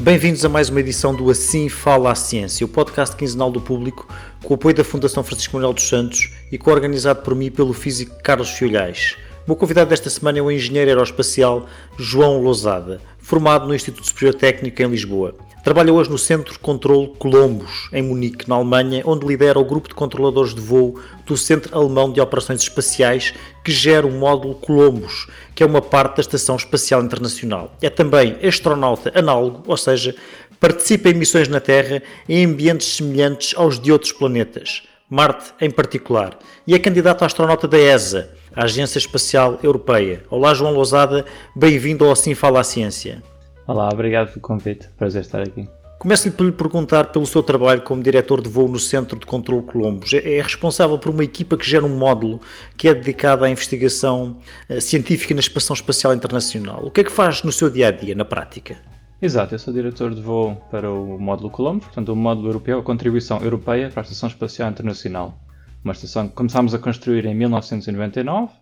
Bem-vindos a mais uma edição do Assim Fala a Ciência, o podcast quinzenal do público, com o apoio da Fundação Francisco Manuel dos Santos e co-organizado por mim pelo físico Carlos Fiolhais. Meu convidado desta semana é o engenheiro aeroespacial João Lousada, formado no Instituto Superior Técnico em Lisboa. Trabalha hoje no Centro de Controlo Columbus, em Munique, na Alemanha, onde lidera o grupo de controladores de voo do Centro Alemão de Operações Espaciais, que gera o módulo Columbus, que é uma parte da Estação Espacial Internacional. É também astronauta análogo, ou seja, participa em missões na Terra em ambientes semelhantes aos de outros planetas, Marte em particular, e é candidato a astronauta da ESA, a Agência Espacial Europeia. Olá, João Lousada, bem-vindo ao Assim Fala a Ciência. Olá, obrigado pelo convite. Prazer estar aqui. Começo-lhe por lhe perguntar pelo seu trabalho como diretor de voo no Centro de Controlo Columbus. É, é responsável por uma equipa que gera um módulo que é dedicado à investigação eh, científica na Espação Espacial Internacional. O que é que faz no seu dia a dia, na prática? Exato, eu sou diretor de voo para o módulo Columbus, portanto, o módulo europeu, a contribuição europeia para a Estação Espacial Internacional. Uma estação que começámos a construir em 1999.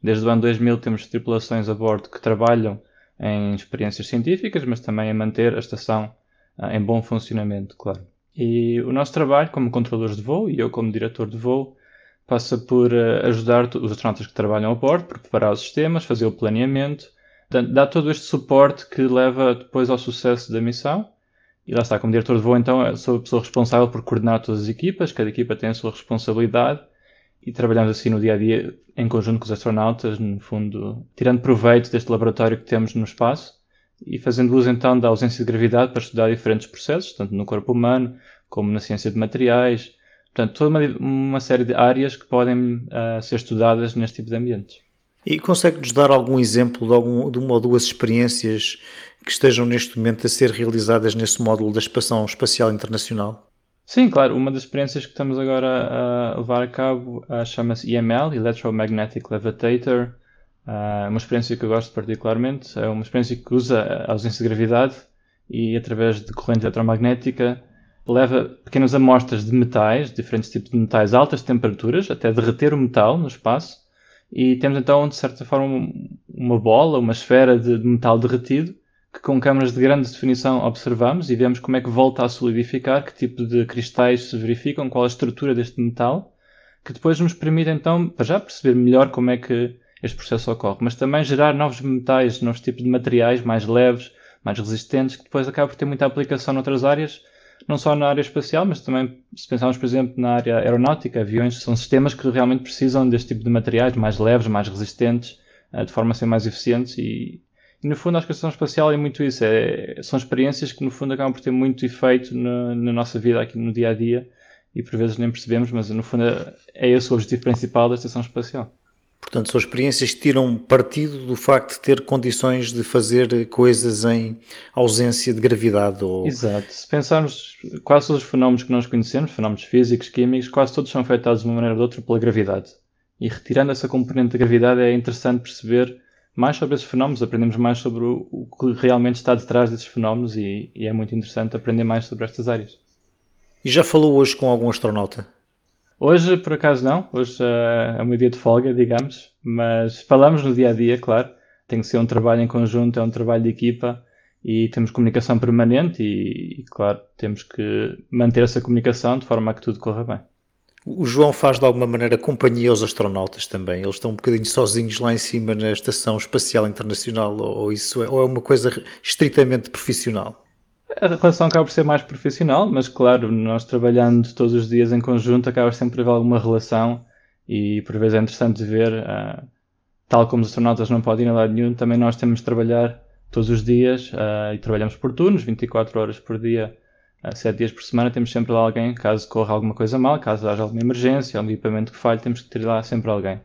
Desde o ano 2000 temos tripulações a bordo que trabalham em experiências científicas, mas também a manter a estação uh, em bom funcionamento, claro. E o nosso trabalho como controladores de voo, e eu como diretor de voo, passa por uh, ajudar os astronautas que trabalham a bordo, preparar os sistemas, fazer o planeamento, dar todo este suporte que leva depois ao sucesso da missão. E lá está, como diretor de voo, então, sou a pessoa responsável por coordenar todas as equipas, cada equipa tem a sua responsabilidade e trabalhamos assim no dia a dia em conjunto com os astronautas, no fundo, tirando proveito deste laboratório que temos no espaço e fazendo uso então da ausência de gravidade para estudar diferentes processos, tanto no corpo humano como na ciência de materiais. Portanto, toda uma, uma série de áreas que podem uh, ser estudadas neste tipo de ambientes. E consegue-nos dar algum exemplo de, algum, de uma ou duas experiências que estejam neste momento a ser realizadas nesse módulo da Espação Espacial Internacional? Sim, claro. Uma das experiências que estamos agora a levar a cabo uh, chama-se EML, Electromagnetic Levitator. Uh, uma experiência que eu gosto particularmente. É uma experiência que usa a ausência de gravidade e, através de corrente eletromagnética, leva pequenas amostras de metais, diferentes tipos de metais a altas temperaturas, até derreter o metal no espaço. E temos então, de certa forma, uma bola, uma esfera de, de metal derretido que com câmaras de grande definição observamos e vemos como é que volta a solidificar, que tipo de cristais se verificam, qual a estrutura deste metal, que depois nos permite então, para já perceber melhor como é que este processo ocorre, mas também gerar novos metais, novos tipos de materiais mais leves, mais resistentes, que depois acaba por ter muita aplicação noutras áreas, não só na área espacial, mas também se pensarmos, por exemplo, na área aeronáutica, aviões são sistemas que realmente precisam deste tipo de materiais mais leves, mais resistentes, eh, de forma a ser mais eficientes e, e no fundo, a estação espacial é muito isso. É, são experiências que, no fundo, acabam por ter muito efeito na, na, nossa vida aqui no dia a dia e por vezes nem percebemos, mas no fundo é, é esse o objetivo principal da estação espacial. Portanto, são experiências que tiram partido do facto de ter condições de fazer coisas em ausência de gravidade. Ou... Exato. Se pensarmos quase todos os fenómenos que nós conhecemos, fenómenos físicos, químicos, quase todos são afetados de uma maneira ou de outra pela gravidade. E retirando essa componente da gravidade é interessante perceber mais sobre esses fenómenos, aprendemos mais sobre o, que realmente está detrás desses fenómenos e, e, é muito interessante aprender mais sobre estas áreas. E já falou hoje com algum astronauta? Hoje, por acaso, não. Hoje uh, é meu dia de folga, digamos. Mas falamos no dia a dia, claro. Tem que ser um trabalho em conjunto, é um trabalho de equipa e temos comunicação permanente e, e claro, temos que manter essa comunicação de forma a que tudo corra bem. O João faz de alguma maneira companhia aos astronautas também. Eles estão um bocadinho sozinhos lá em cima na Estação Espacial Internacional, ou isso é, ou é uma coisa estritamente profissional? A relação acaba por ser mais profissional, mas claro, nós trabalhando todos os dias em conjunto acaba sempre a haver alguma relação e por vezes é interessante ver, uh, tal como os astronautas não podem ir a lado nenhum, também nós temos de trabalhar todos os dias uh, e trabalhamos por turnos, 24 horas por dia sete dias por semana temos sempre lá alguém, caso corra alguma coisa mal, caso haja alguma emergência, algum equipamento que falhe, temos que ter lá sempre alguém.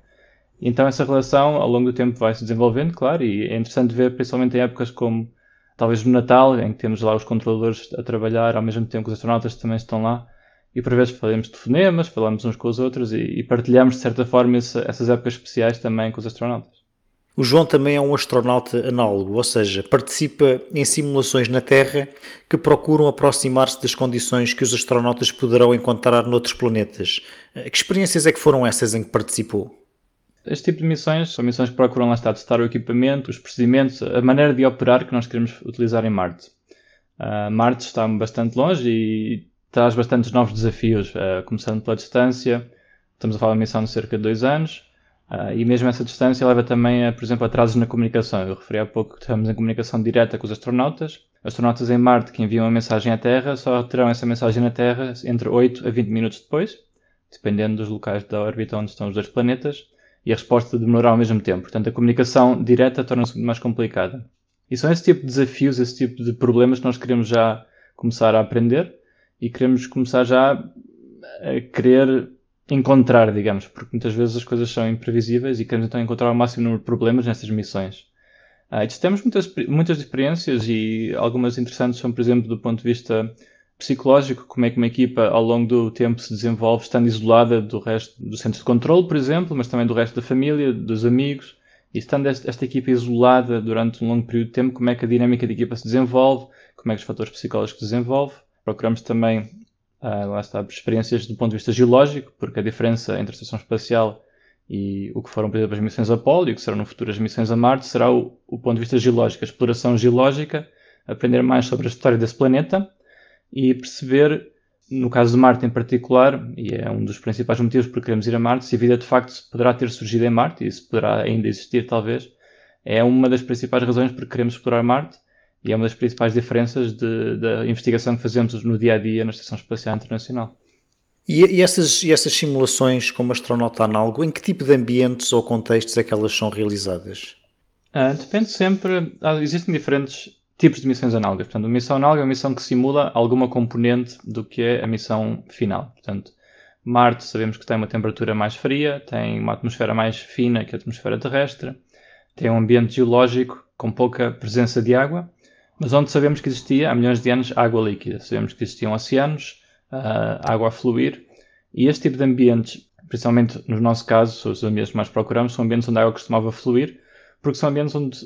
Então essa relação ao longo do tempo vai se desenvolvendo, claro, e é interessante ver, principalmente em épocas como talvez no Natal, em que temos lá os controladores a trabalhar, ao mesmo tempo que os astronautas também estão lá, e por vezes falamos de telefonemas, falamos uns com os outros e, e partilhamos de certa forma essa, essas épocas especiais também com os astronautas. O João também é um astronauta análogo, ou seja, participa em simulações na Terra que procuram aproximar-se das condições que os astronautas poderão encontrar noutros planetas. Eh, que experiências é que foram essas em que participou? Este tipo de missões são missões que procuram lá estar testar o equipamento, os procedimentos, a maneira de operar que nós queremos utilizar em Marte. Uh, Marte está bastante longe e traz bastantes novos desafios, uh, começando pela distância. Estamos a falar de uma missão de cerca de dois anos. Uh, e mesmo essa distância leva também a, por exemplo, atrasos na comunicação. Eu referi há pouco que estamos em comunicação direta com os astronautas. Astronautas em Marte que enviam uma mensagem à Terra só terão essa mensagem na Terra entre 8 a 20 minutos depois, dependendo dos locais da órbita onde estão os dois planetas, e a resposta demorará ao mesmo tempo. Portanto, a comunicação direta torna-se mais complicada. E são esse tipo de desafios, esse tipo de problemas que nós queremos já começar a aprender e queremos começar já a querer encontrar, digamos, porque muitas vezes as coisas são imprevisíveis e queremos então encontrar o máximo número de problemas nestas missões. Ah, temos muitas, muitas experiências e algumas interessantes são, por exemplo, do ponto de vista psicológico, como é que uma equipa ao longo do tempo se desenvolve estando isolada do resto do centro de controle, por exemplo, mas também do resto da família, dos amigos, e estando esta, equipa isolada durante um longo período de tempo, como é que a dinâmica da equipa se desenvolve, como é que os fatores psicológicos se desenvolvem. Procuramos também, uh, lá está, experiências do ponto de vista geológico, porque a diferença entre a estação espacial e o que foram, por exemplo, as missões Apollo e o que serão no futuro as missões a Marte será o, o ponto de vista geológico, a exploração geológica, aprender mais sobre a história desse planeta e perceber no caso de Marte em particular, e é um dos principais motivos por queremos ir a Marte, se a vida de facto poderá ter surgido em Marte, e se poderá ainda existir talvez, é uma das principais razões por queremos explorar Marte, e é uma das principais diferenças de, da investigação que fazemos no dia a dia na Estação Espacial Internacional. E, e, essas, e essas simulações como astronauta análogo, em que tipo de ambientes ou contextos é que elas são realizadas? Ah, depende sempre, ah, existem diferentes tipos de missões análogas. Portanto, a missão análoga é uma missão que simula alguma componente do que é a missão final. Portanto, Marte sabemos que tem uma temperatura mais fria, tem uma atmosfera mais fina que a atmosfera terrestre, tem um ambiente geológico com pouca presença de água, mas onde sabemos que existia há milhões de anos água líquida. Sabemos que existiam oceanos, uh, água a fluir, e este tipo de ambientes, principalmente no nosso caso, os ambientes que mais procuramos, são ambientes onde a água costumava fluir, porque são ambientes onde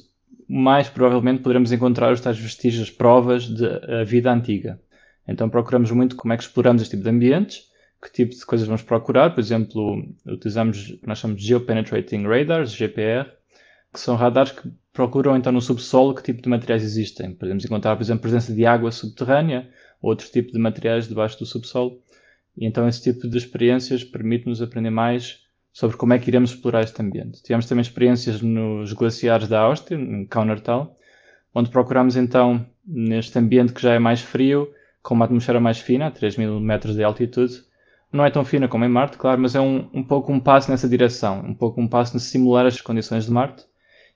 mais provavelmente poderemos encontrar os tais vestígios, provas da vida antiga. Então procuramos muito como é que exploramos este tipo de ambientes, que tipo de coisas vamos procurar. Por exemplo, utilizamos o que nós chamamos de Geopenetrating Radars, GPR, que são radares que procuram então no subsolo que tipo de materiais existem. Podemos encontrar, por exemplo, presença de água subterrânea, ou outro tipo de materiais debaixo do subsolo. E então esse tipo de experiências permite-nos aprender mais sobre como é que iremos explorar este ambiente. Tivemos também experiências nos glaciares da Áustria, em Kaunertal, onde procuramos então, neste ambiente que já é mais frio, com uma atmosfera mais fina, a 3 mil metros de altitude, não é tão fina como em Marte, claro, mas é um, um pouco um passo nessa direção, um pouco um passo de simular as condições de Marte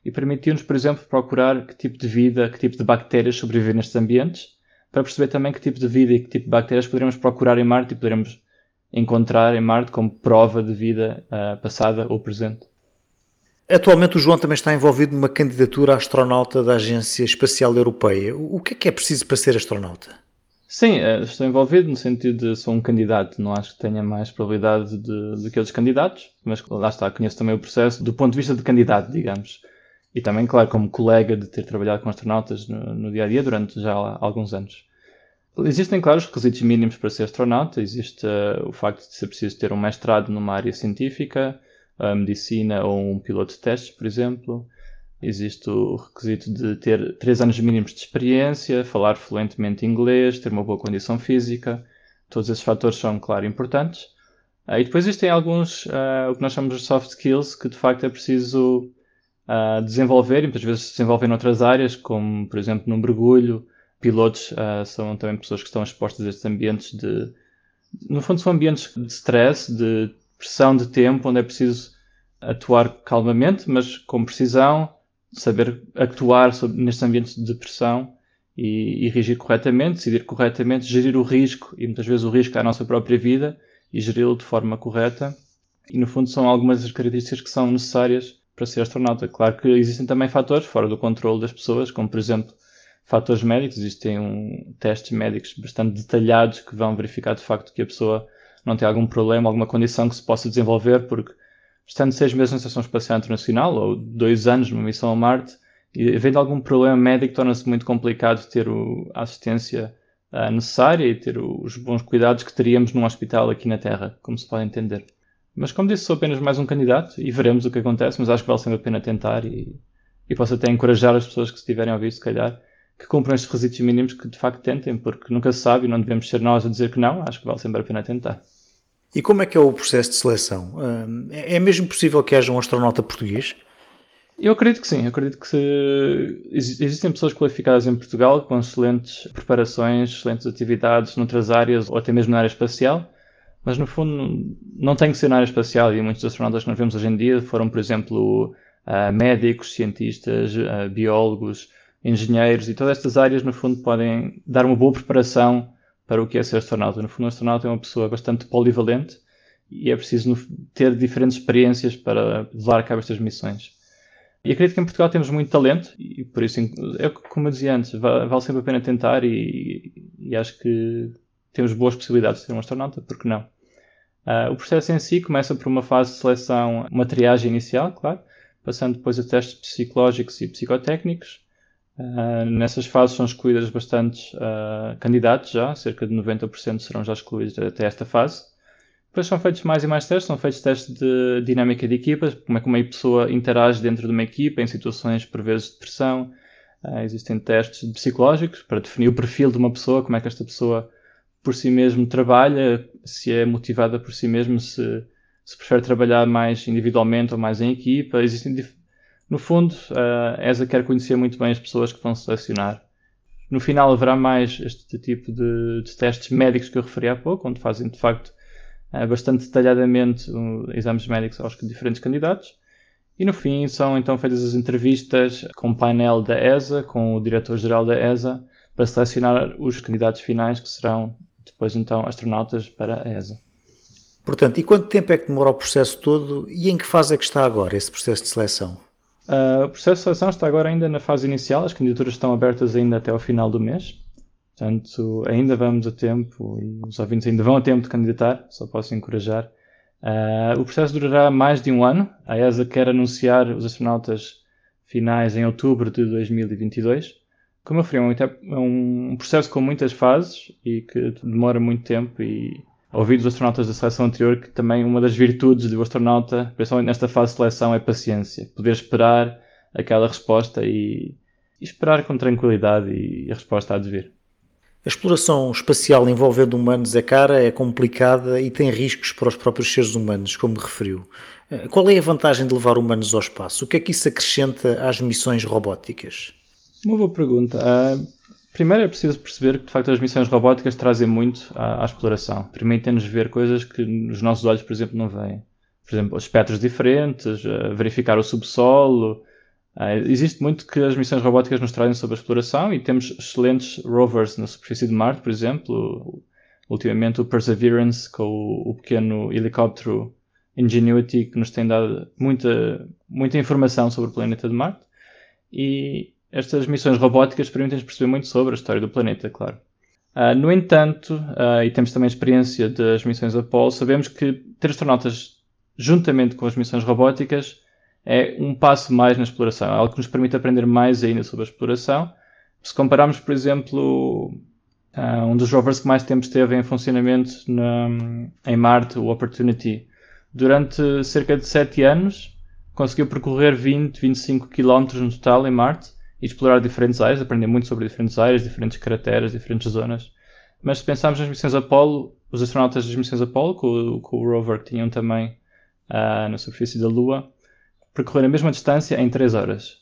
e permitiu-nos, por exemplo, procurar que tipo de vida, que tipo de bactérias sobrevivem nestes ambientes, para perceber também que tipo de vida e que tipo de bactérias poderemos procurar em Marte e poderemos encontrar em Marte como prova de vida uh, passada ou presente. Atualmente o João também está envolvido numa candidatura a astronauta da Agência Espacial Europeia. O que é que é preciso para ser astronauta? Sim, eh, estou envolvido no sentido de sou um candidato, não acho que tenha mais probabilidade de, de que outros candidatos, mas lá está, conheço também o processo do ponto de vista de candidato, digamos. E também, claro, como colega de ter trabalhado com astronautas no, no dia a dia durante já alguns anos. Existem, claro, os requisitos mínimos para ser astronauta. Existe uh, o facto de ser preciso ter um mestrado numa área científica, a medicina ou um piloto de testes, por exemplo. Existe o requisito de ter 3 anos mínimos de experiência, falar fluentemente inglês, ter uma boa condição física. Todos esses fatores são, claro, importantes. Uh, e depois existem alguns, uh, o que nós chamamos de soft skills, que de facto é preciso desenvolver, e muitas vezes se desenvolvem noutras áreas, como, por exemplo, no mergulho, pilotos uh, são também pessoas que estão expostas a estes ambientes de. No fundo, são ambientes de stress, de pressão de tempo, onde é preciso atuar calmamente, mas com precisão, saber actuar sobre, nestes ambientes de pressão e, e reagir corretamente, decidir corretamente, gerir o risco, e muitas vezes o risco é a nossa própria vida, e geri-lo de forma correta. E no fundo, são algumas das características que são necessárias para ser astronauta. Claro que existem também fatores fora do controle das pessoas, como por exemplo fatores médicos, existem um, testes médicos bastante detalhados que vão verificar de facto que a pessoa não tem algum problema, alguma condição que se possa desenvolver, porque estando seis meses na Estação Espacial Internacional ou dois anos numa missão a Marte, e havendo algum problema médico, torna-se muito complicado ter o, a assistência uh, necessária e ter o, os bons cuidados que teríamos num hospital aqui na Terra, como se pode entender. Mas como disse, sou apenas mais um candidato e veremos o que acontece, mas acho que vale sempre a pena tentar e, e posso até encorajar as pessoas que estiverem a ouvir, se calhar, que cumpram estes requisitos mínimos que de facto tentem, porque nunca se sabe e não devemos ser nós a dizer que não, acho que vale sempre a pena tentar. E como é que é o processo de seleção? É mesmo possível que haja um astronauta português? Eu acredito que sim, eu acredito que se... existem pessoas qualificadas em Portugal com excelentes preparações, excelentes atividades noutras áreas ou até mesmo na área espacial, mas no fundo não tem que ser na área espacial e muitos astronautas que nós vemos hoje em dia foram, por exemplo, uh, médicos, cientistas, uh, biólogos, engenheiros e todas estas áreas no fundo podem dar uma boa preparação para o que é ser astronauta. No fundo, o astronauta é uma pessoa bastante polivalente e é preciso ter diferentes experiências para levar a cabo estas missões. E acredito que em Portugal temos muito talento e por isso, é como eu dizia antes, vale sempre a pena tentar e, e acho que temos boas possibilidades de ser um astronauta, porque não? Uh, o processo em si começa por uma fase de seleção, uma triagem inicial, claro, passando depois a testes psicológicos e psicotécnicos. Uh, nessas fases são escolhidas bastantes uh, candidatos já, cerca de 90% serão já escolhidos até esta fase. Depois são feitos mais e mais testes, são feitos testes de dinâmica de equipas, como é que uma pessoa interage dentro de uma equipa em situações por vezes de pressão. Uh, existem testes psicológicos para definir o perfil de uma pessoa, como é que esta pessoa por si mesmo trabalha, se é motivada por si mesmo, se, se prefere trabalhar mais individualmente ou mais em equipa. Existem, no fundo, a ESA quer conhecer muito bem as pessoas que vão selecionar. No final haverá mais este tipo de, de testes médicos que eu referi há pouco, onde fazem de facto eh, bastante detalhadamente exames médicos aos diferentes candidatos. E no fim são então feitas as entrevistas com o painel da ESA, com o diretor-geral da ESA, para selecionar os candidatos finais que serão depois então astronautas para a ESA. Portanto, e quanto tempo é que demora o processo todo e em que fase é que está agora esse processo de seleção? Uh, o processo de seleção está agora ainda na fase inicial, as candidaturas estão abertas ainda até ao final do mês. Portanto, ainda vamos a tempo e os ouvintes ainda vão a tempo de candidatar, só posso encorajar. Uh, o processo durará mais de um ano. A ESA quer anunciar os astronautas finais em outubro de 2022. Como eu falei, é um, processo com muitas fases e que demora muito tempo e ouvi dos astronautas da seleção anterior que também uma das virtudes do astronauta, principalmente nesta fase de seleção, é paciência. Poder esperar aquela resposta e, e esperar com tranquilidade e a resposta há de vir. A exploração espacial envolvendo humanos é cara, é complicada e tem riscos para os próprios seres humanos, como referiu. Eh, qual é a vantagem de levar humanos ao espaço? O que é que isso acrescenta às missões robóticas? Uma boa pergunta. Uh, primeiro é preciso perceber que de facto as missões robóticas trazem muito à, à exploração. Permitem-nos ver coisas que os nossos olhos, por exemplo, não veem. Por exemplo, espectros diferentes, uh, verificar o subsolo, Uh, existe muito que as missões robóticas nos trazem sobre a exploração e temos excelentes rovers na superfície de Marte, por exemplo. Ultimamente o Perseverance com o, o pequeno helicóptero Ingenuity que nos tem dado muita, muita informação sobre o planeta de Marte. E estas missões robóticas permitem-nos perceber muito sobre a história do planeta, claro. Uh, no entanto, uh, e temos também experiência das missões Apollo, sabemos que ter astronautas juntamente com as missões robóticas é um passo mais na exploração, é algo que nos permite aprender mais ainda sobre a exploração. Se compararmos, por exemplo, uh, um dos rovers que mais tempo esteve em funcionamento na, em Marte, o Opportunity, durante cerca de 7 anos, conseguiu percorrer 20, 25 km no total em Marte e explorar diferentes áreas, aprender muito sobre diferentes áreas, diferentes crateras, diferentes zonas. Mas se pensarmos nas missões Apollo, os astronautas das missões Apollo, com, com o rover que tinham também uh, na superfície da Lua, percorrer a mesma distância em 3 horas.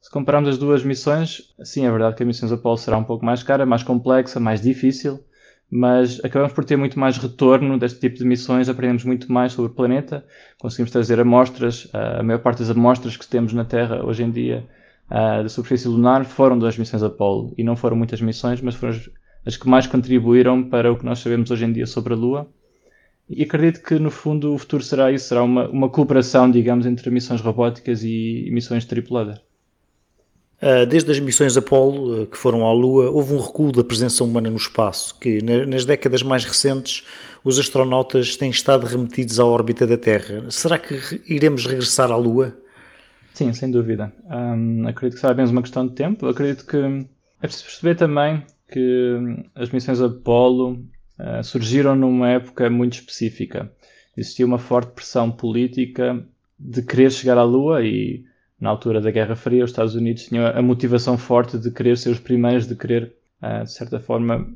Se compararmos as duas missões, sim, é verdade que a missão Apollo será um pouco mais cara, mais complexa, mais difícil, mas acabamos por ter muito mais retorno deste tipo de missões, aprendemos muito mais sobre o planeta, conseguimos trazer amostras, a maior parte das amostras que temos na Terra hoje em dia da superfície lunar foram das missões Apollo, e não foram muitas missões, mas foram as, as que mais contribuíram para o que nós sabemos hoje em dia sobre a Lua. E acredito que, no fundo, o futuro será isso, será uma, uma cooperação, digamos, entre missões robóticas e, missões tripuladas. Ah, desde as missões Apollo, ah, que foram à Lua, houve um recuo da presença humana no espaço, que nas décadas mais recentes os astronautas têm estado remetidos à órbita da Terra. Será que iremos regressar à Lua? Sim, sem dúvida. Um, acredito que será apenas uma questão de tempo. Acredito que é preciso perceber também que as missões Apollo uh, surgiram numa época muito específica. Existia uma forte pressão política de querer chegar à Lua e na altura da Guerra Fria, os Estados Unidos tinham a motivação forte de querer ser os primeiros, de querer, uh, de certa forma,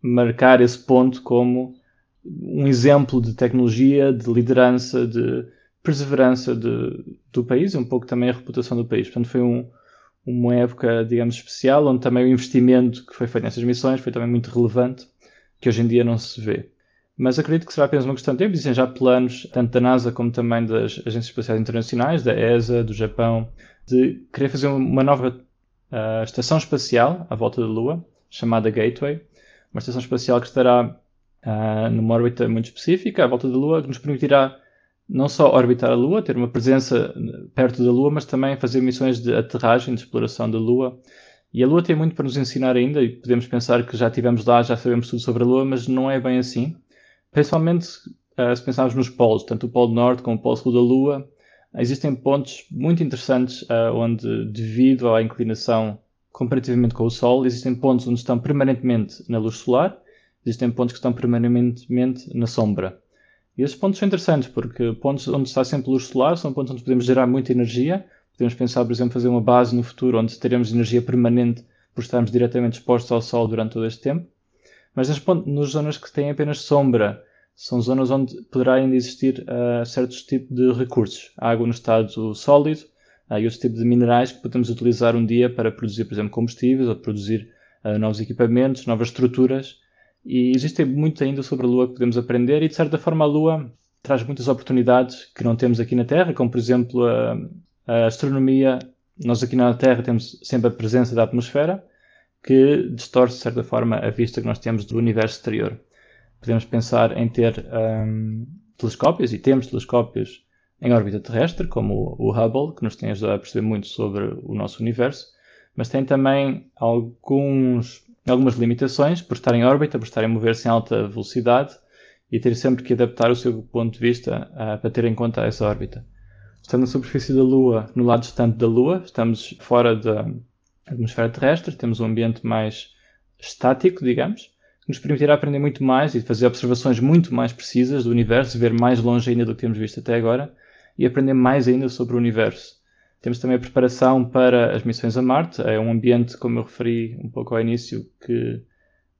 marcar esse ponto como um exemplo de tecnologia, de liderança, de perseverança de, do país e um pouco também a reputação do país. Portanto, foi um, uma época, digamos, especial, onde também o investimento que foi feito nessas missões foi também muito relevante, que hoje em dia não se vê. Mas acredito que será apenas uma questão de tempo. Existem já planos, tanto da NASA como também das agências espaciais internacionais, da ESA, do Japão, de querer fazer uma nova uh, estação espacial à volta da Lua, chamada Gateway. Uma estação espacial que estará uh, numa órbita muito específica à volta da Lua, que nos permitirá não só orbitar a Lua, ter uma presença perto da Lua, mas também fazer missões de aterragem, de exploração da Lua. E a Lua tem muito para nos ensinar ainda, e podemos pensar que já estivemos lá, já sabemos tudo sobre a Lua, mas não é bem assim. Principalmente uh, se pensarmos nos polos, tanto o Polo Norte como o Polo Sul da Lua, existem pontos muito interessantes uh, onde, devido à inclinação comparativamente com o Sol, existem pontos onde estão permanentemente na luz solar, existem pontos que estão permanentemente na sombra. Esses pontos são interessantes porque pontos onde está sempre luz solar são pontos onde podemos gerar muita energia. Podemos pensar, por exemplo, fazer uma base no futuro onde teremos energia permanente por estarmos diretamente expostos ao Sol durante todo este tempo. Mas nas, nas zonas que têm apenas sombra, são zonas onde poderá ainda existir uh, certos tipos de recursos. Água no estado sólido uh, e outros tipos de minerais que podemos utilizar um dia para produzir, por exemplo, combustíveis ou produzir uh, novos equipamentos, novas estruturas e existe muito ainda sobre a Lua que podemos aprender, e de certa forma a Lua traz muitas oportunidades que não temos aqui na Terra, como por exemplo a, a astronomia. Nós aqui na Terra temos sempre a presença da atmosfera, que distorce de certa forma a vista que nós temos do universo exterior. Podemos pensar em ter um, telescópios, e temos telescópios em órbita terrestre, como o Hubble, que nos tem ajudado a perceber muito sobre o nosso universo, mas tem também alguns algumas limitações por estar em órbita, por estar a mover-se em alta velocidade e ter sempre que adaptar o seu ponto de vista uh, para ter em conta essa órbita. Estando na superfície da Lua, no lado distante da Lua, estamos fora da atmosfera terrestre, temos um ambiente mais estático, digamos, que nos permitirá aprender muito mais e fazer observações muito mais precisas do universo, ver mais longe ainda do que temos visto até agora e aprender mais ainda sobre o universo. Temos também a preparação para as missões a Marte. É um ambiente, como eu referi um pouco ao início, que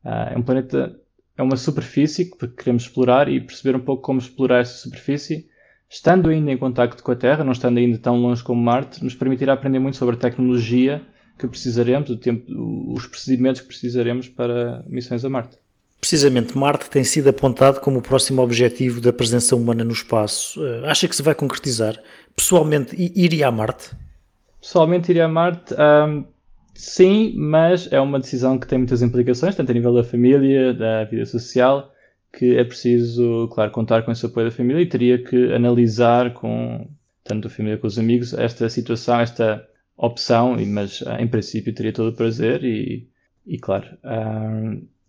uh, é um planeta, é uma superfície que queremos explorar e perceber um pouco como explorar essa superfície, estando ainda em contacto com a Terra, não estando ainda tão longe como Marte, nos permitirá aprender muito sobre a tecnologia que precisaremos, o tempo, os procedimentos que precisaremos para missões a Marte. Precisamente, Marte tem sido apontado como o próximo objetivo da presença humana no espaço. Eh, acha que se vai concretizar? Pessoalmente, iria a Marte? Pessoalmente, iria a Marte? Um, sim, mas é uma decisão que tem muitas implicações, tanto a nível da família, da vida social, que é preciso, claro, contar com esse apoio da família e teria que analisar com tanto a família como os amigos esta situação, esta opção, mas em princípio teria todo o prazer e, e claro,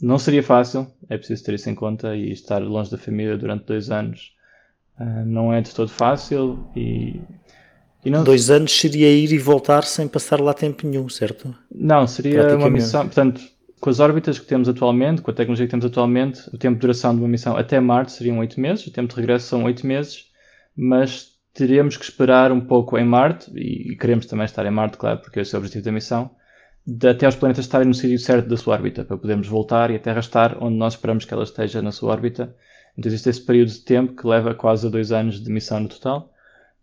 não seria fácil, é preciso ter isso em conta e estar longe da família durante dois anos uh, não é de todo fácil e, e não... Dois anos seria ir e voltar sem passar lá tempo nenhum, certo? Não, seria uma missão, portanto, com as órbitas que temos atualmente, com a tecnologia que temos atualmente, o tempo de duração de uma missão até Marte seriam oito meses, o tempo de regresso são oito meses, mas teríamos que esperar um pouco em Marte, e queremos também estar em Marte, claro, porque esse é o objetivo da missão, de até os planetas estarem no sítio certo da sua órbita, para podermos voltar e a Terra estar onde nós esperamos que ela esteja na sua órbita. Então existe esse período de tempo que leva quase a dois anos de missão no total.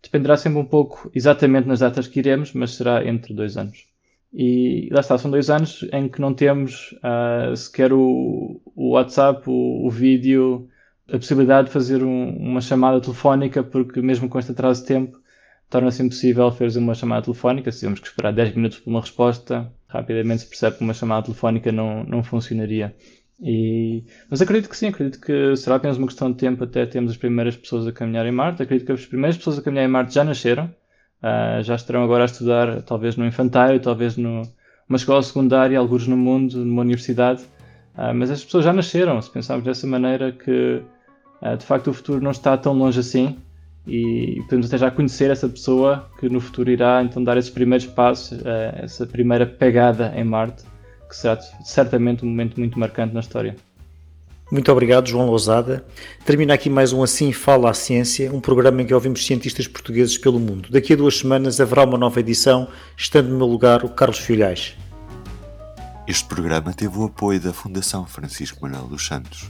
Dependerá sempre um pouco exatamente nas datas que iremos, mas será entre dois anos. E lá está, são dois anos em que não temos uh, sequer o, o WhatsApp, o, o, vídeo, a possibilidade de fazer um, uma chamada telefónica, porque mesmo com este atraso de tempo, torna-se impossível fazer uma chamada telefónica. Se tivermos que esperar 10 minutos por uma resposta, rapidamente se percebe que uma chamada telefónica não, não funcionaria. E, mas acredito que sim, acredito que será apenas uma questão de tempo até termos as primeiras pessoas a caminhar em Marte. Acredito que as primeiras pessoas a caminhar em Marte já nasceram, uh, já estarão agora a estudar, talvez no infantário, talvez numa escola secundária, alguns no mundo, numa universidade. Uh, mas as pessoas já nasceram, se pensarmos dessa maneira que uh, de facto o futuro não está tão longe assim e podemos até já conhecer essa pessoa que no futuro irá então dar esses primeiros passos, eh, essa primeira pegada em Marte, que será certamente um momento muito marcante na história. Muito obrigado, João Lousada. Termina aqui mais um Assim Fala a Ciência, um programa em que ouvimos cientistas portugueses pelo mundo. Daqui a duas semanas haverá uma nova edição, estando no meu lugar o Carlos Filhais. Este programa teve o apoio da Fundação Francisco Manuel dos Santos.